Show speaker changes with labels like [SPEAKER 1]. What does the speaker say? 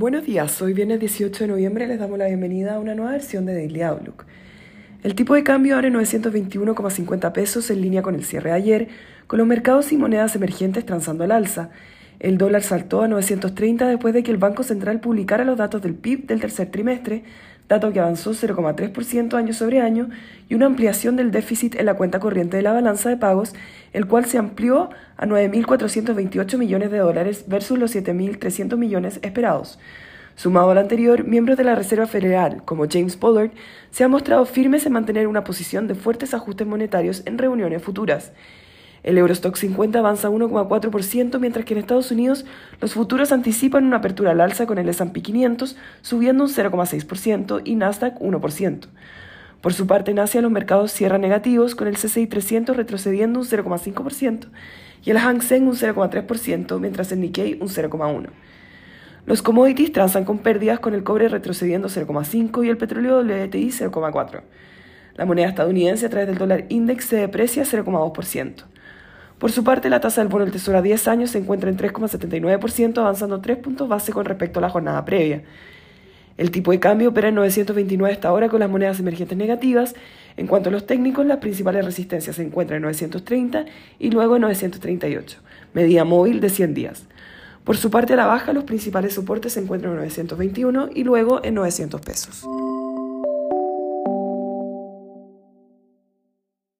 [SPEAKER 1] Buenos días, hoy viernes 18 de noviembre les damos la bienvenida a una nueva versión de Daily Outlook. El tipo de cambio en 921,50 pesos en línea con el cierre de ayer, con los mercados y monedas emergentes transando al alza. El dólar saltó a 930 después de que el Banco Central publicara los datos del PIB del tercer trimestre, dato que avanzó 0,3% año sobre año, y una ampliación del déficit en la cuenta corriente de la balanza de pagos, el cual se amplió a 9.428 millones de dólares versus los 7.300 millones esperados. Sumado al anterior, miembros de la Reserva Federal, como James Pollard, se han mostrado firmes en mantener una posición de fuertes ajustes monetarios en reuniones futuras. El Eurostock 50 avanza 1,4%, mientras que en Estados Unidos los futuros anticipan una apertura al alza con el S&P 500 subiendo un 0,6% y Nasdaq 1%. Por su parte, en Asia los mercados cierran negativos, con el CCI 300 retrocediendo un 0,5% y el Hang Seng un 0,3%, mientras el Nikkei un 0,1%. Los commodities transan con pérdidas, con el cobre retrocediendo 0,5% y el petróleo WTI 0,4%. La moneda estadounidense a través del dólar index se deprecia 0,2%. Por su parte, la tasa del bono del Tesoro a 10 años se encuentra en 3,79%, avanzando 3 puntos base con respecto a la jornada previa. El tipo de cambio opera en 929 hasta ahora con las monedas emergentes negativas. En cuanto a los técnicos, las principales resistencias se encuentran en 930 y luego en 938, medida móvil de 100 días. Por su parte a la baja, los principales soportes se encuentran en 921 y luego en 900 pesos.